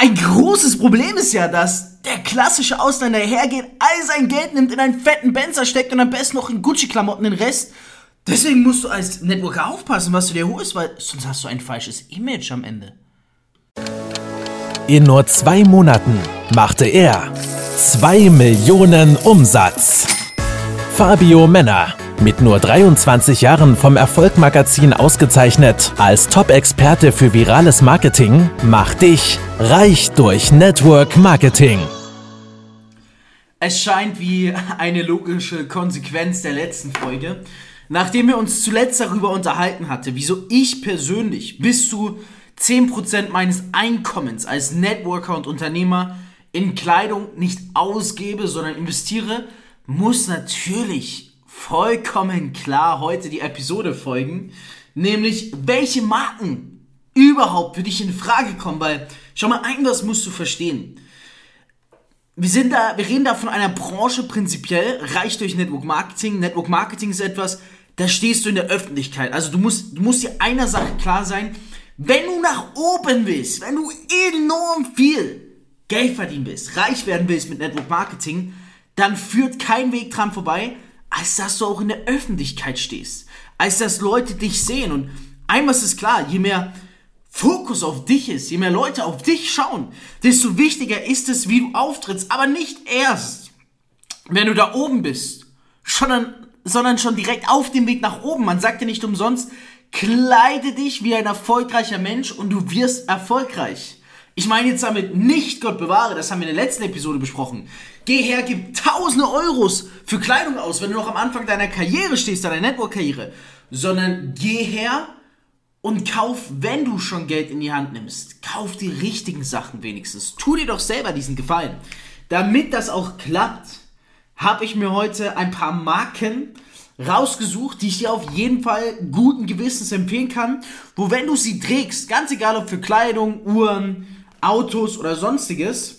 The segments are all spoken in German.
Ein großes Problem ist ja, dass der klassische Ausländer hergeht, all sein Geld nimmt, in einen fetten Benzer steckt und am besten noch in Gucci-Klamotten den Rest. Deswegen musst du als Networker aufpassen, was du dir holst, weil sonst hast du ein falsches Image am Ende. In nur zwei Monaten machte er 2 Millionen Umsatz. Fabio Männer, mit nur 23 Jahren vom Erfolgmagazin ausgezeichnet als Top-Experte für virales Marketing, macht dich reich durch Network Marketing. Es scheint wie eine logische Konsequenz der letzten Folge. Nachdem wir uns zuletzt darüber unterhalten hatten, wieso ich persönlich bis zu 10% meines Einkommens als Networker und Unternehmer in Kleidung nicht ausgebe, sondern investiere, muss natürlich vollkommen klar heute die Episode folgen, nämlich welche Marken überhaupt für dich in Frage kommen, weil schau mal, irgendwas musst du verstehen. Wir sind da, wir reden da von einer Branche prinzipiell, reich durch Network Marketing. Network Marketing ist etwas, da stehst du in der Öffentlichkeit. Also du musst, du musst dir einer Sache klar sein, wenn du nach oben willst, wenn du enorm viel Geld verdienen willst, reich werden willst mit Network Marketing, dann führt kein Weg dran vorbei, als dass du auch in der Öffentlichkeit stehst, als dass Leute dich sehen. Und einmal ist klar, je mehr Fokus auf dich ist, je mehr Leute auf dich schauen, desto wichtiger ist es, wie du auftrittst. Aber nicht erst, wenn du da oben bist, sondern, sondern schon direkt auf dem Weg nach oben. Man sagt ja nicht umsonst, kleide dich wie ein erfolgreicher Mensch und du wirst erfolgreich. Ich meine jetzt damit nicht, Gott bewahre, das haben wir in der letzten Episode besprochen. Geh her, gib tausende Euros für Kleidung aus, wenn du noch am Anfang deiner Karriere stehst, deiner Network-Karriere. Sondern geh her und kauf, wenn du schon Geld in die Hand nimmst, kauf die richtigen Sachen wenigstens. Tu dir doch selber diesen Gefallen. Damit das auch klappt, habe ich mir heute ein paar Marken rausgesucht, die ich dir auf jeden Fall guten Gewissens empfehlen kann, wo wenn du sie trägst, ganz egal ob für Kleidung, Uhren, Autos oder sonstiges,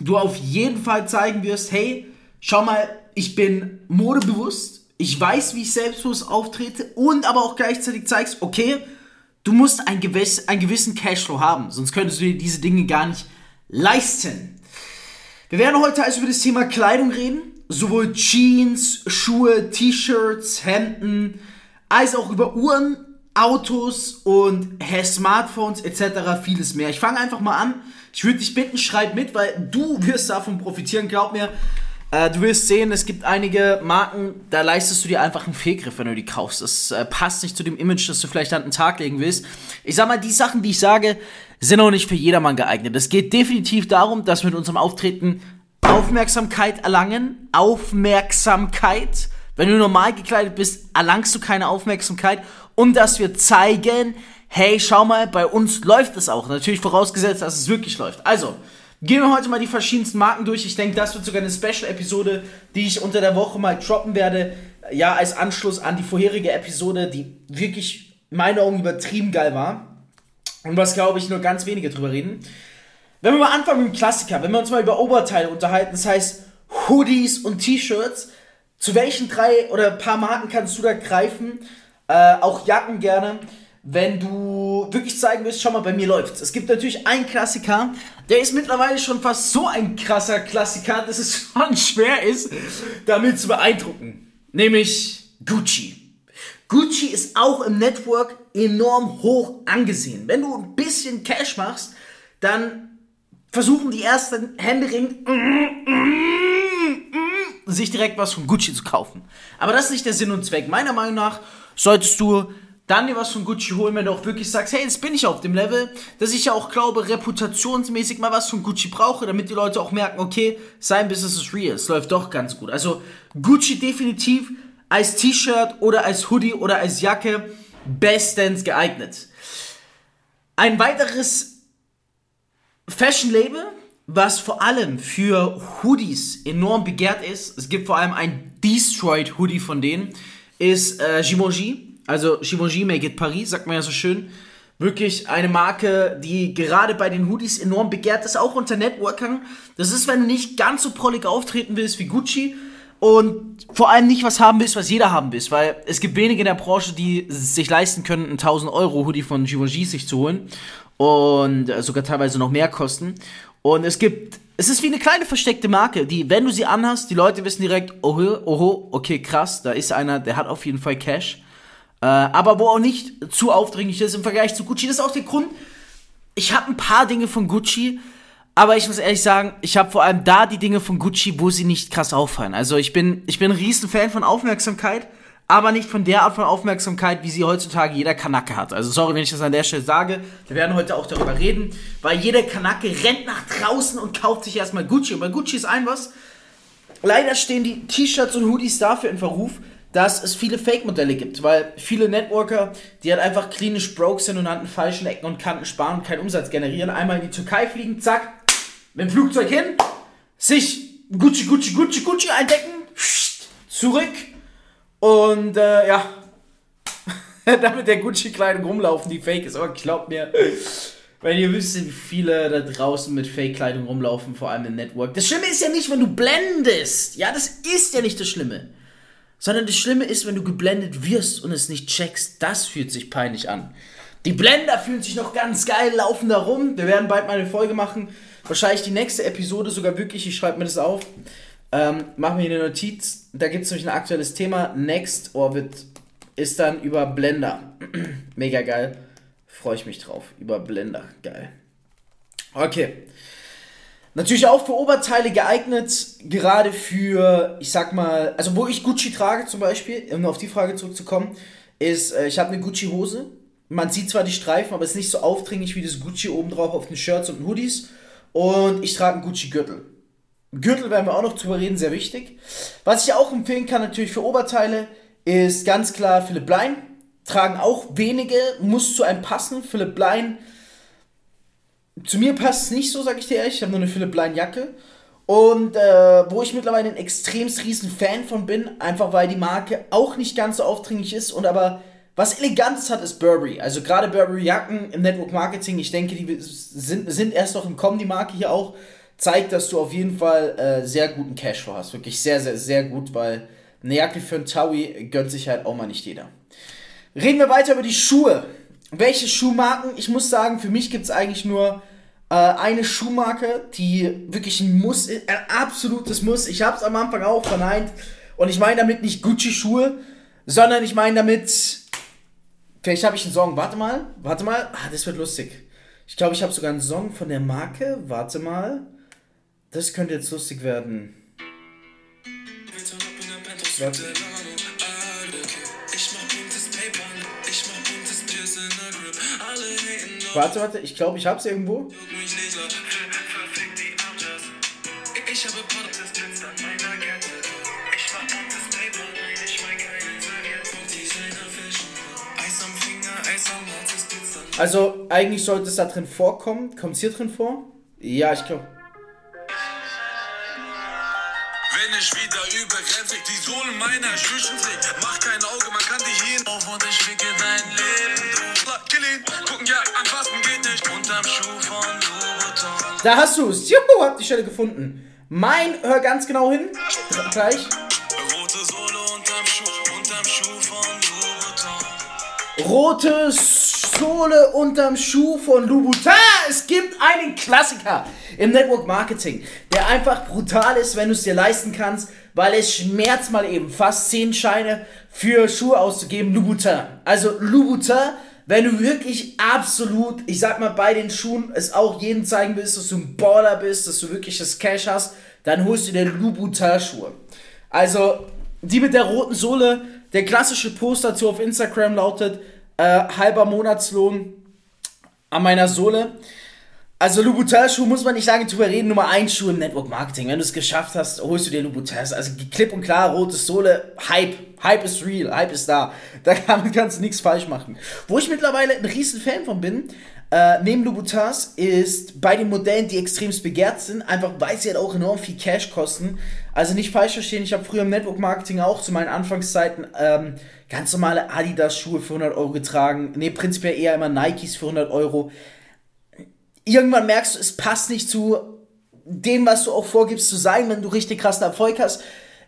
du auf jeden Fall zeigen wirst, hey, schau mal, ich bin modebewusst, ich weiß, wie ich selbstbewusst auftrete und aber auch gleichzeitig zeigst, okay, du musst ein gewiss, einen gewissen Cashflow haben, sonst könntest du dir diese Dinge gar nicht leisten. Wir werden heute also über das Thema Kleidung reden, sowohl Jeans, Schuhe, T-Shirts, Hemden, als auch über Uhren, Autos und Smartphones etc. vieles mehr. Ich fange einfach mal an ich würde dich bitten, schreib mit, weil du wirst davon profitieren. Glaub mir, äh, du wirst sehen, es gibt einige Marken, da leistest du dir einfach einen Fehlgriff, wenn du die kaufst. Das äh, passt nicht zu dem Image, das du vielleicht an den Tag legen willst. Ich sag mal, die Sachen, die ich sage, sind auch nicht für jedermann geeignet. Es geht definitiv darum, dass wir mit unserem Auftreten Aufmerksamkeit erlangen. Aufmerksamkeit. Wenn du normal gekleidet bist, erlangst du keine Aufmerksamkeit. Und dass wir zeigen, hey, schau mal, bei uns läuft es auch. Natürlich vorausgesetzt, dass es wirklich läuft. Also, gehen wir heute mal die verschiedensten Marken durch. Ich denke, das wird sogar eine Special-Episode, die ich unter der Woche mal droppen werde. Ja, als Anschluss an die vorherige Episode, die wirklich in meinen Augen übertrieben geil war. Und was, glaube ich, nur ganz wenige drüber reden. Wenn wir mal anfangen mit dem Klassiker, wenn wir uns mal über Oberteile unterhalten, das heißt Hoodies und T-Shirts, zu welchen drei oder paar Marken kannst du da greifen? Äh, auch Jacken gerne wenn du wirklich zeigen willst, schau mal, bei mir läuft's. Es gibt natürlich einen Klassiker, der ist mittlerweile schon fast so ein krasser Klassiker, dass es schon schwer ist, damit zu beeindrucken. Nämlich Gucci. Gucci ist auch im Network enorm hoch angesehen. Wenn du ein bisschen Cash machst, dann versuchen die ersten Händering sich direkt was von Gucci zu kaufen. Aber das ist nicht der Sinn und Zweck. Meiner Meinung nach solltest du dann dir was von Gucci holen, wenn du auch wirklich sagst, hey, jetzt bin ich auf dem Level, dass ich ja auch glaube, reputationsmäßig mal was von Gucci brauche, damit die Leute auch merken, okay, sein Business ist real, es läuft doch ganz gut. Also Gucci definitiv als T-Shirt oder als Hoodie oder als Jacke bestens geeignet. Ein weiteres Fashion-Label, was vor allem für Hoodies enorm begehrt ist, es gibt vor allem ein Destroyed Hoodie von denen, ist äh, Givenchy also Givenchy Make It Paris, sagt man ja so schön. Wirklich eine Marke, die gerade bei den Hoodies enorm begehrt ist, auch unter Networkern. Das ist, wenn du nicht ganz so prollig auftreten willst wie Gucci und vor allem nicht was haben willst, was jeder haben will, weil es gibt wenige in der Branche, die sich leisten können, einen 1000 Euro Hoodie von Givenchy sich zu holen. und äh, sogar teilweise noch mehr kosten. Und es gibt, es ist wie eine kleine versteckte Marke, die, wenn du sie anhast, die Leute wissen direkt, oho, oho, okay, krass, da ist einer, der hat auf jeden Fall Cash. Äh, aber wo auch nicht zu aufdringlich ist im Vergleich zu Gucci. Das ist auch der Grund, ich habe ein paar Dinge von Gucci, aber ich muss ehrlich sagen, ich habe vor allem da die Dinge von Gucci, wo sie nicht krass auffallen. Also ich bin, ich bin ein riesen Fan von Aufmerksamkeit, aber nicht von der Art von Aufmerksamkeit, wie sie heutzutage jeder Kanacke hat. Also sorry, wenn ich das an der Stelle sage. Wir werden heute auch darüber reden, weil jeder Kanacke rennt nach draußen und kauft sich erstmal Gucci. Und bei Gucci ist ein was. Leider stehen die T-Shirts und Hoodies dafür in Verruf, dass es viele Fake-Modelle gibt, weil viele Networker, die halt einfach klinisch broke sind und an falschen Ecken und Kanten sparen und keinen Umsatz generieren, einmal in die Türkei fliegen, zack, mit dem Flugzeug hin, sich Gucci, Gucci, Gucci, Gucci eindecken, zurück und äh, ja, damit der Gucci-Kleidung rumlaufen, die fake ist. Aber glaubt mir, wenn ihr wisst, wie viele da draußen mit Fake-Kleidung rumlaufen, vor allem im Network. Das Schlimme ist ja nicht, wenn du blendest. Ja, das ist ja nicht das Schlimme. Sondern das Schlimme ist, wenn du geblendet wirst und es nicht checkst. Das fühlt sich peinlich an. Die Blender fühlen sich noch ganz geil, laufen da rum. Wir werden bald mal eine Folge machen. Wahrscheinlich die nächste Episode sogar wirklich. Ich schreibe mir das auf. Ähm, machen wir hier eine Notiz. Da gibt es nämlich ein aktuelles Thema. Next Orbit ist dann über Blender. Mega geil. Freue ich mich drauf. Über Blender. Geil. Okay. Natürlich auch für Oberteile geeignet, gerade für, ich sag mal, also wo ich Gucci trage zum Beispiel, um auf die Frage zurückzukommen, ist, äh, ich habe eine Gucci-Hose. Man sieht zwar die Streifen, aber es ist nicht so aufdringlich wie das Gucci oben drauf auf den Shirts und Hoodies. Und ich trage einen Gucci-Gürtel. Gürtel werden wir auch noch drüber reden, sehr wichtig. Was ich auch empfehlen kann, natürlich für Oberteile, ist ganz klar Philipp Blein. Tragen auch wenige, muss zu einem passen. Philipp Blein, zu mir passt es nicht so, sag ich dir ehrlich. Ich habe nur eine Philipp Blein Jacke. Und äh, wo ich mittlerweile ein extremst riesen Fan von bin, einfach weil die Marke auch nicht ganz so aufdringlich ist und aber was Elegantes hat, ist Burberry. Also gerade Burberry Jacken im Network Marketing, ich denke, die sind, sind erst noch im Kommen, die Marke hier auch zeigt, dass du auf jeden Fall äh, sehr guten Cashflow hast. Wirklich sehr, sehr, sehr gut, weil eine Jacke für einen Taui gönnt sich halt auch mal nicht jeder. Reden wir weiter über die Schuhe. Welche Schuhmarken? Ich muss sagen, für mich gibt es eigentlich nur äh, eine Schuhmarke, die wirklich ein Muss ist, ein absolutes Muss. Ich habe es am Anfang auch verneint. Und ich meine damit nicht Gucci-Schuhe, sondern ich meine damit. Vielleicht habe ich einen Song. Warte mal, warte mal. Ah, das wird lustig. Ich glaube, ich habe sogar einen Song von der Marke. Warte mal. Das könnte jetzt lustig werden. Warte. Warte, ich glaube, ich hab's irgendwo. Also, eigentlich sollte es da drin vorkommen. Kommt es hier drin vor? Ja, ich glaube. Meiner Schüchen fliegt, mach kein Auge, man kann dich hin auf und ich ficke dein Leben. Du, kill ihn, gucken ja, anfassen geht nicht. Unterm Schuh von Louboutin. Da hast du's. Juhu, hab die Stelle gefunden. Mein, hör ganz genau hin. Gleich. Rote Sohle unterm Schuh, unterm Schuh von Louboutin. Rote Sohle unterm Schuh von Louboutin. Es gibt einen Klassiker im Network Marketing, der einfach brutal ist, wenn du es dir leisten kannst, weil es schmerzt mal eben fast 10 Scheine für Schuhe auszugeben. Louboutin. Also Louboutin, wenn du wirklich absolut, ich sag mal, bei den Schuhen es auch jedem zeigen willst, dass du ein Baller bist, dass du wirklich das Cash hast, dann holst du dir Louboutin-Schuhe. Also, die mit der roten Sohle, der klassische Post dazu auf Instagram lautet, äh, halber Monatslohn an meiner Sohle. Also Louboutin-Schuh muss man nicht lange drüber reden, Nummer 1 Schuh im Network Marketing. Wenn du es geschafft hast, holst du dir Louboutins. Also klipp und klar, rote Sohle, Hype. Hype ist real, Hype ist da. Da kann, kannst du nichts falsch machen. Wo ich mittlerweile ein riesen Fan von bin, äh, neben Louboutins, ist bei den Modellen, die extremst begehrt sind, einfach weil sie halt auch enorm viel Cash kosten. Also nicht falsch verstehen, ich habe früher im Network Marketing auch zu meinen Anfangszeiten ähm, ganz normale Adidas-Schuhe für 100 Euro getragen. Ne, prinzipiell eher immer Nikes für 100 Euro irgendwann merkst du, es passt nicht zu dem, was du auch vorgibst zu sein, wenn du richtig krassen Erfolg hast.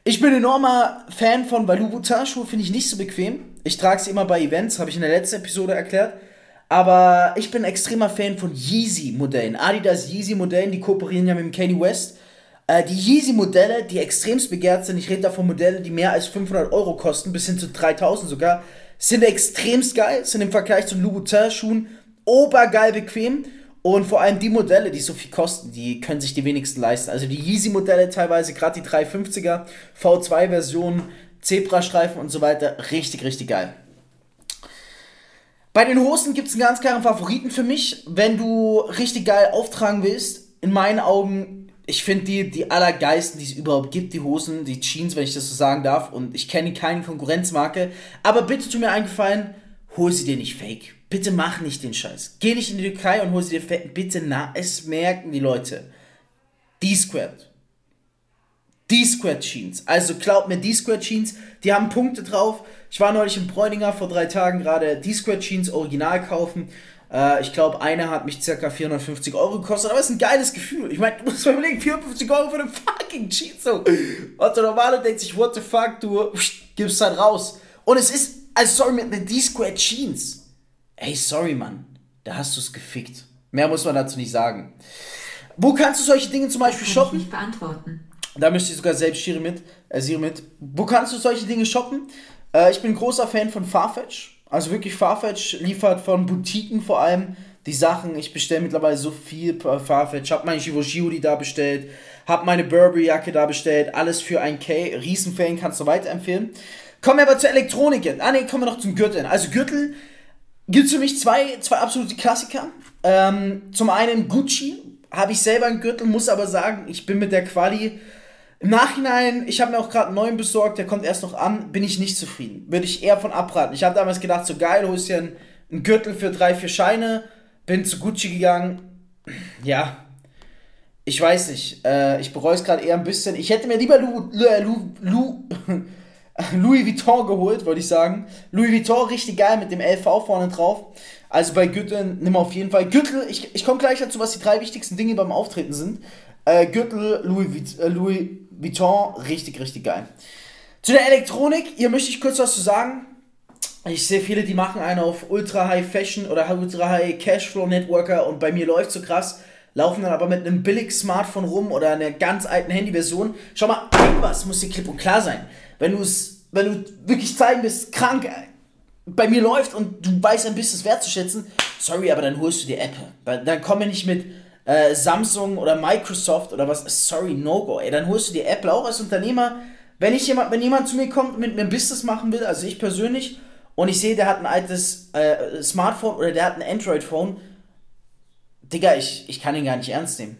Ich bin enormer Fan von, weil Louboutin-Schuhe finde ich nicht so bequem. Ich trage sie immer bei Events, habe ich in der letzten Episode erklärt. Aber ich bin extremer Fan von Yeezy-Modellen. Adidas Yeezy-Modellen, die kooperieren ja mit dem Kanye West. Äh, die Yeezy-Modelle, die extremst begehrt sind, ich rede da von Modellen, die mehr als 500 Euro kosten, bis hin zu 3000 sogar, sind extremst geil, sind im Vergleich zu Louboutin-Schuhen obergeil bequem. Und vor allem die Modelle, die so viel kosten, die können sich die wenigsten leisten. Also die Yeezy-Modelle teilweise, gerade die 350er, V2-Versionen, Zebrastreifen und so weiter, richtig, richtig geil. Bei den Hosen gibt es einen ganz klaren Favoriten für mich. Wenn du richtig geil auftragen willst, in meinen Augen, ich finde die, die allergeisten, die es überhaupt gibt, die Hosen, die Jeans, wenn ich das so sagen darf. Und ich kenne keine Konkurrenzmarke. Aber bitte tu mir eingefallen, hol sie dir nicht fake. Bitte mach nicht den Scheiß. Geh nicht in die Türkei und hol sie dir fake. Bitte, na, es merken die Leute. D-Squared. D-Squared Jeans. Also glaubt mir, D-Squared Jeans, die haben Punkte drauf. Ich war neulich in Bräuninger vor drei Tagen gerade D-Squared Jeans original kaufen. Äh, ich glaube, eine hat mich circa 450 Euro gekostet, aber es ist ein geiles Gefühl. Ich meine, du musst mal überlegen, 450 Euro für eine fucking Jeans. So. Und der Normale denkt sich, what the fuck, du gibst halt raus. Und es ist, also sorry, mit einer D-Squared Jeans. Ey, sorry, Mann. Da hast du es gefickt. Mehr muss man dazu nicht sagen. Wo kannst du solche Dinge zum Beispiel shoppen? Ich nicht beantworten. Da müsste ich sogar selbst Siri mit, äh, Siri mit. Wo kannst du solche Dinge shoppen? Äh, ich bin großer Fan von Farfetch. Also wirklich Farfetch liefert von Boutiquen vor allem die Sachen. Ich bestelle mittlerweile so viel Farfetch. Hab meine Givenchy da bestellt. Hab meine Burberry-Jacke da bestellt. Alles für ein K. Riesenfan, kannst du weiterempfehlen. Kommen wir aber zur Elektronik. Ah ne, kommen wir noch zum Gürtel. Also Gürtel gibt es für mich zwei, zwei absolute Klassiker. Ähm, zum einen Gucci. Habe ich selber einen Gürtel, muss aber sagen, ich bin mit der Quali im Nachhinein, ich habe mir auch gerade einen neuen besorgt, der kommt erst noch an, bin ich nicht zufrieden. Würde ich eher von abraten. Ich habe damals gedacht, so geil, holst dir einen, einen Gürtel für drei, vier Scheine, bin zu Gucci gegangen. Ja, ich weiß nicht. Äh, ich bereue es gerade eher ein bisschen. Ich hätte mir lieber Lou, Lou, Lou, Louis Vuitton geholt, wollte ich sagen. Louis Vuitton richtig geil mit dem LV vorne drauf. Also bei Gürteln nimm auf jeden Fall. Gürtel, ich, ich komme gleich dazu, was die drei wichtigsten Dinge beim Auftreten sind. Äh, Gürtel Louis, äh, Louis Vuitton, richtig, richtig geil. Zu der Elektronik, hier möchte ich kurz was zu sagen. Ich sehe viele, die machen einen auf Ultra High Fashion oder Ultra High Cashflow Networker und bei mir läuft so krass, laufen dann aber mit einem billig Smartphone rum oder einer ganz alten Handyversion. Schau mal, irgendwas muss dir klipp und klar sein. Wenn du es, wenn du wirklich zeigen bist, krank, äh, bei mir läuft und du weißt ein bisschen wertzuschätzen, sorry, aber dann holst du dir Apple. Dann komm mir nicht mit, äh, Samsung oder Microsoft oder was, sorry, No-Go, ey, dann holst du dir Apple auch als Unternehmer. Wenn, ich jemand, wenn jemand zu mir kommt und mit mir ein Business machen will, also ich persönlich, und ich sehe, der hat ein altes äh, Smartphone oder der hat ein Android-Phone, Digga, ich, ich kann ihn gar nicht ernst nehmen.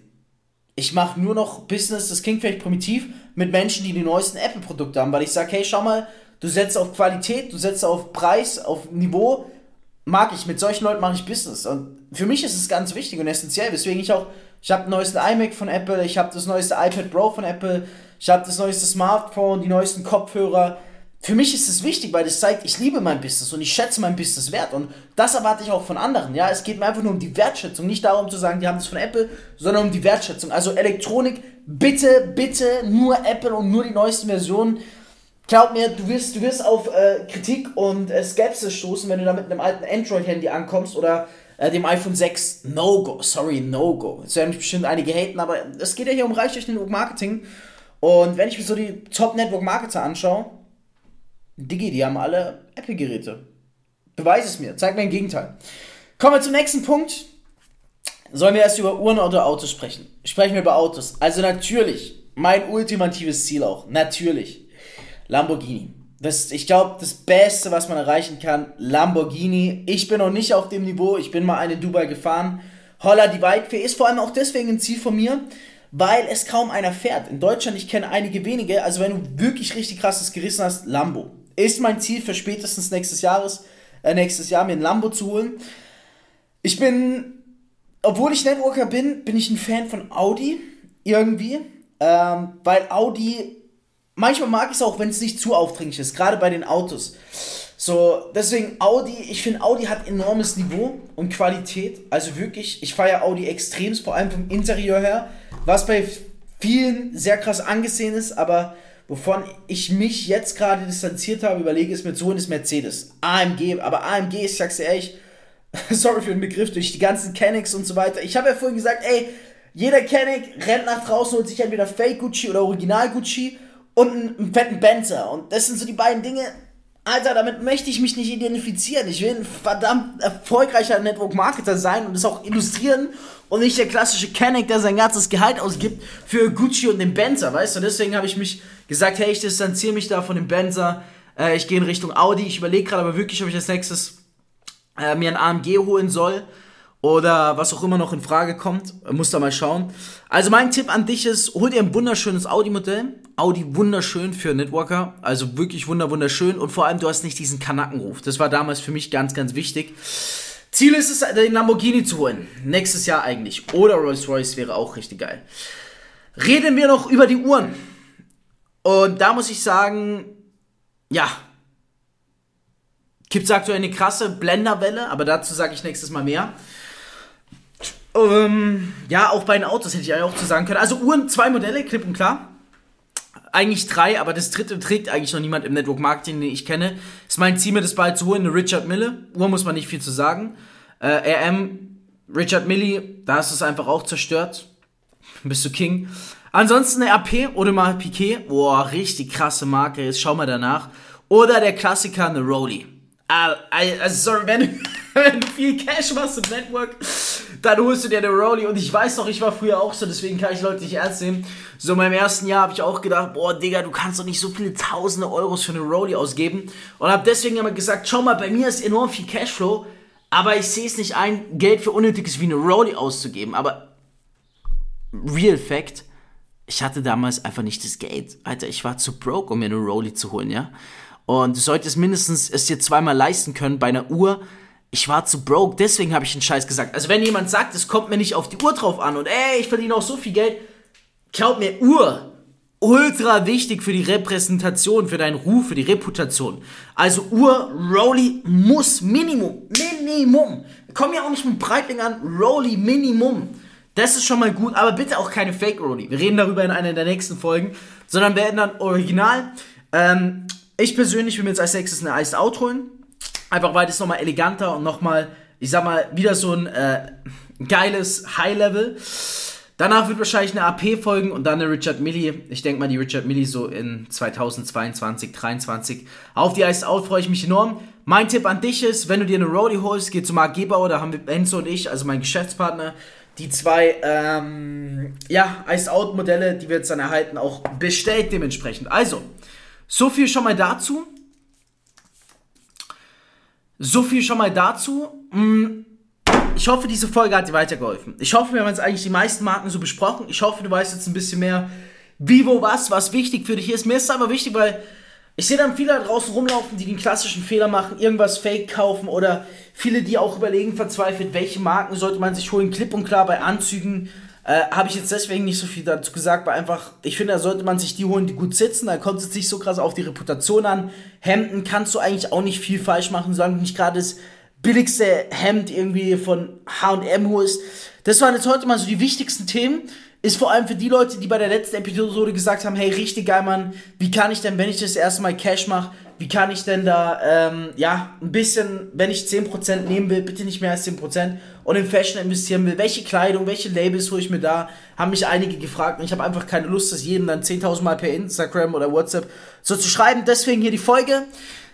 Ich mache nur noch Business, das klingt vielleicht primitiv, mit Menschen, die die neuesten Apple-Produkte haben, weil ich sage, hey, schau mal, du setzt auf Qualität, du setzt auf Preis, auf Niveau, mag ich, mit solchen Leuten mache ich Business. Und für mich ist es ganz wichtig und essentiell, weswegen ich auch, ich habe den neuesten iMac von Apple, ich habe das neueste iPad Pro von Apple, ich habe das neueste Smartphone, die neuesten Kopfhörer. Für mich ist es wichtig, weil das zeigt, ich liebe mein Business und ich schätze mein Business wert. Und das erwarte ich auch von anderen. Ja, es geht mir einfach nur um die Wertschätzung. Nicht darum zu sagen, die haben das von Apple, sondern um die Wertschätzung. Also Elektronik, bitte, bitte nur Apple und nur die neuesten Versionen. Glaub mir, du wirst, du wirst auf äh, Kritik und äh, Skepsis stoßen, wenn du da mit einem alten Android-Handy ankommst oder äh, dem iPhone 6 No-Go. Sorry, No-Go. Es werden bestimmt einige haten, aber es geht ja hier um Reich durch Network Marketing. Und wenn ich mir so die Top Network Marketer anschaue, Digi, die haben alle Apple-Geräte. Beweis es mir, zeig mir ein Gegenteil. Kommen wir zum nächsten Punkt. Sollen wir erst über Uhren oder Autos sprechen? Sprechen wir über Autos. Also natürlich, mein ultimatives Ziel auch, natürlich, Lamborghini das, ich glaube, das Beste, was man erreichen kann, Lamborghini. Ich bin noch nicht auf dem Niveau. Ich bin mal eine Dubai gefahren. Holla die Waldfee ist vor allem auch deswegen ein Ziel von mir, weil es kaum einer fährt. In Deutschland, ich kenne einige wenige. Also wenn du wirklich richtig krasses gerissen hast, Lambo. Ist mein Ziel für spätestens nächstes Jahres, äh, nächstes Jahr mir ein Lambo zu holen. Ich bin, obwohl ich Networker bin, bin ich ein Fan von Audi. Irgendwie. Ähm, weil Audi manchmal mag ich es auch, wenn es nicht zu aufdringlich ist, gerade bei den Autos. So, deswegen Audi, ich finde Audi hat enormes Niveau und Qualität. Also wirklich, ich feiere Audi extremst, vor allem vom Interieur her, was bei vielen sehr krass angesehen ist, aber wovon ich mich jetzt gerade distanziert habe, überlege, ist mit so eines Mercedes. AMG, aber AMG, ich sag's dir ehrlich, sorry für den Begriff, durch die ganzen Kennex und so weiter. Ich habe ja vorhin gesagt, ey, jeder Kenneck rennt nach draußen, holt sich entweder Fake Gucci oder Original Gucci und einen, fetten Benzer. Und das sind so die beiden Dinge, Alter, damit möchte ich mich nicht identifizieren. Ich will ein verdammt erfolgreicher Network-Marketer sein und es auch illustrieren und nicht der klassische Kenneck, der sein ganzes Gehalt ausgibt für Gucci und den Benzer, weißt du? Deswegen habe ich mich gesagt, hey, ich distanziere mich da von dem Benzer. Äh, ich gehe in Richtung Audi. Ich überlege gerade aber wirklich, ob ich als nächstes äh, mir ein AMG holen soll oder was auch immer noch in Frage kommt. Muss da mal schauen. Also mein Tipp an dich ist, hol dir ein wunderschönes Audi-Modell. Audi wunderschön für Networker, also wirklich wunder wunderschön und vor allem du hast nicht diesen Kanackenruf. Das war damals für mich ganz ganz wichtig. Ziel ist es, den Lamborghini zu holen. Nächstes Jahr eigentlich. Oder Rolls-Royce wäre auch richtig geil. Reden wir noch über die Uhren. Und da muss ich sagen, ja, gibt es aktuell eine krasse Blenderwelle, aber dazu sage ich nächstes Mal mehr. Ähm, ja, auch bei den Autos hätte ich auch zu sagen können. Also Uhren, zwei Modelle, klipp und klar. Eigentlich drei, aber das dritte trägt eigentlich noch niemand im Network Marketing, den ich kenne. Ist mein Ziel, mir das bald zu holen, eine Richard Mille. Uhr muss man nicht viel zu sagen. Äh, RM, Richard Millie, da ist es einfach auch zerstört. Bist du King. Ansonsten eine AP oder mal Piquet. Boah, richtig krasse Marke. Jetzt schau mal danach. Oder der Klassiker, eine Rolli. Also, sorry, wenn du viel Cash machst im Network, dann holst du dir eine Rolli. Und ich weiß noch, ich war früher auch so, deswegen kann ich Leute nicht ernst nehmen. So in meinem ersten Jahr habe ich auch gedacht, boah, Digga, du kannst doch nicht so viele tausende Euros für eine Rolli ausgeben. Und habe deswegen immer gesagt, schau mal, bei mir ist enorm viel Cashflow, aber ich sehe es nicht ein, Geld für Unnötiges wie eine Rolli auszugeben. Aber Real Fact, ich hatte damals einfach nicht das Geld. Alter, ich war zu broke, um mir eine Rolli zu holen, ja. Und du solltest mindestens es dir zweimal leisten können bei einer Uhr, ich war zu broke, deswegen habe ich den Scheiß gesagt. Also wenn jemand sagt, es kommt mir nicht auf die Uhr drauf an und ey, ich verdiene auch so viel Geld, glaub mir, Uhr, ultra wichtig für die Repräsentation, für deinen Ruf, für die Reputation. Also Uhr, Rolli muss Minimum, Minimum. Komm ja auch nicht mit Breitling an, Rolli Minimum. Das ist schon mal gut, aber bitte auch keine Fake Rolli. Wir reden darüber in einer der nächsten Folgen, sondern werden dann original. Ähm, ich persönlich will mir jetzt als nächstes eine Iced Out holen. Einfach weil das nochmal eleganter und nochmal, ich sag mal, wieder so ein äh, geiles High-Level. Danach wird wahrscheinlich eine AP folgen und dann eine Richard Millie. Ich denke mal, die Richard Millie so in 2022, 2023. Auf die Iced Out freue ich mich enorm. Mein Tipp an dich ist, wenn du dir eine Roadie holst, geh zu Marc Gebauer, da haben wir Enzo und ich, also mein Geschäftspartner, die zwei, ähm, ja, Iced Out Modelle, die wir jetzt dann erhalten, auch bestellt dementsprechend. Also, so viel schon mal dazu. So viel schon mal dazu. Mm, ich hoffe, diese Folge hat dir weitergeholfen. Ich hoffe, wir haben jetzt eigentlich die meisten Marken so besprochen. Ich hoffe, du weißt jetzt ein bisschen mehr, wie, wo, was, was wichtig für dich ist. Mir ist es aber wichtig, weil ich sehe dann viele da draußen rumlaufen, die den klassischen Fehler machen, irgendwas Fake kaufen oder viele, die auch überlegen verzweifelt, welche Marken sollte man sich holen. Klipp und klar bei Anzügen äh, Habe ich jetzt deswegen nicht so viel dazu gesagt, weil einfach, ich finde, da sollte man sich die holen, die gut sitzen. Da kommt es nicht so krass auf die Reputation an. Hemden kannst du eigentlich auch nicht viel falsch machen, solange du nicht gerade das billigste Hemd irgendwie von HM holst. Das waren jetzt heute mal so die wichtigsten Themen ist vor allem für die Leute, die bei der letzten Episode gesagt haben, hey, richtig geil, Mann, wie kann ich denn, wenn ich das erste Mal Cash mache, wie kann ich denn da, ähm, ja, ein bisschen, wenn ich 10% nehmen will, bitte nicht mehr als 10% und in Fashion investieren will, welche Kleidung, welche Labels hole ich mir da, haben mich einige gefragt und ich habe einfach keine Lust, das jedem dann 10.000 Mal per Instagram oder WhatsApp so zu schreiben, deswegen hier die Folge.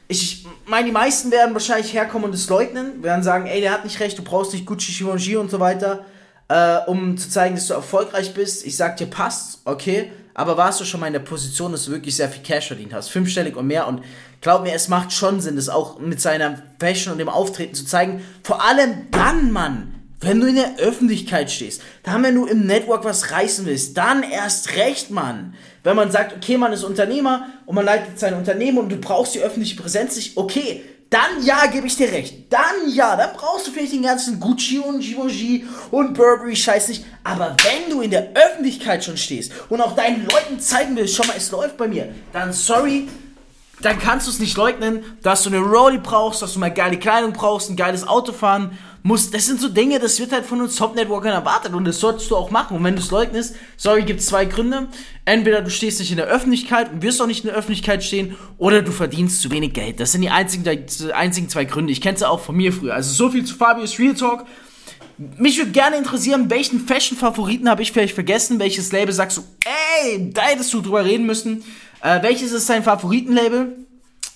Ich meine, die meisten werden wahrscheinlich herkommen und es leugnen, werden sagen, ey, der hat nicht recht, du brauchst nicht Gucci, Givenchy und so weiter äh, um zu zeigen, dass du erfolgreich bist. Ich sag dir, passt, okay, aber warst du schon mal in der Position, dass du wirklich sehr viel Cash verdient hast, fünfstellig und mehr. Und glaub mir, es macht schon Sinn, das auch mit seiner Fashion und dem Auftreten zu zeigen. Vor allem dann, Mann, wenn du in der Öffentlichkeit stehst, dann, wenn du im Network was reißen willst, dann erst recht, Mann. Wenn man sagt, okay, man ist Unternehmer und man leitet sein Unternehmen und du brauchst die öffentliche Präsenz nicht, okay, dann ja, gebe ich dir recht. Dann ja, dann brauchst du vielleicht den ganzen Gucci und Givenchy und Burberry-Scheiß nicht. Aber wenn du in der Öffentlichkeit schon stehst und auch deinen Leuten zeigen willst, schau mal, es läuft bei mir, dann sorry, dann kannst du es nicht leugnen, dass du eine Rolli brauchst, dass du mal geile Kleidung brauchst, ein geiles Auto fahren muss, das sind so Dinge, das wird halt von uns Top-Networkern erwartet und das solltest du auch machen. Und wenn du es leugnest, sorry, gibt es zwei Gründe. Entweder du stehst nicht in der Öffentlichkeit und wirst auch nicht in der Öffentlichkeit stehen, oder du verdienst zu wenig Geld. Das sind die einzigen, die einzigen zwei Gründe. Ich kenne es auch von mir früher. Also so viel zu Fabius Real Talk. Mich würde gerne interessieren, welchen Fashion-Favoriten habe ich vielleicht vergessen? Welches Label sagst du, ey, da hättest du drüber reden müssen? Äh, welches ist dein Favoritenlabel?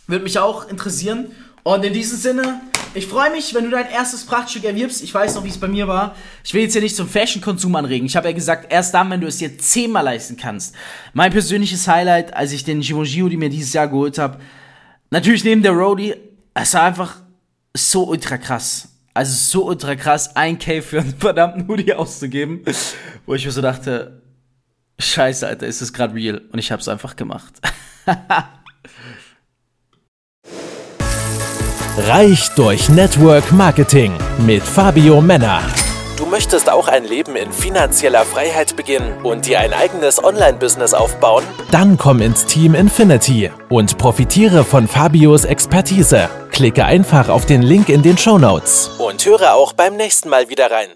Würde mich auch interessieren. Und in diesem Sinne, ich freue mich, wenn du dein erstes Prachtstück erwirbst. Ich weiß noch, wie es bei mir war. Ich will jetzt hier nicht zum Fashion-Konsum anregen. Ich habe ja gesagt, erst dann, wenn du es dir zehnmal leisten kannst. Mein persönliches Highlight, als ich den Givenchy die mir dieses Jahr geholt habe, natürlich neben der Roadie, es war einfach so ultra krass. Also so ultra krass, ein K für einen verdammten Hoodie auszugeben, wo ich mir so dachte, scheiße, Alter, ist es gerade real? Und ich habe es einfach gemacht. Reich durch Network Marketing mit Fabio Männer. Du möchtest auch ein Leben in finanzieller Freiheit beginnen und dir ein eigenes Online-Business aufbauen? Dann komm ins Team Infinity und profitiere von Fabios Expertise. Klicke einfach auf den Link in den Show Notes und höre auch beim nächsten Mal wieder rein.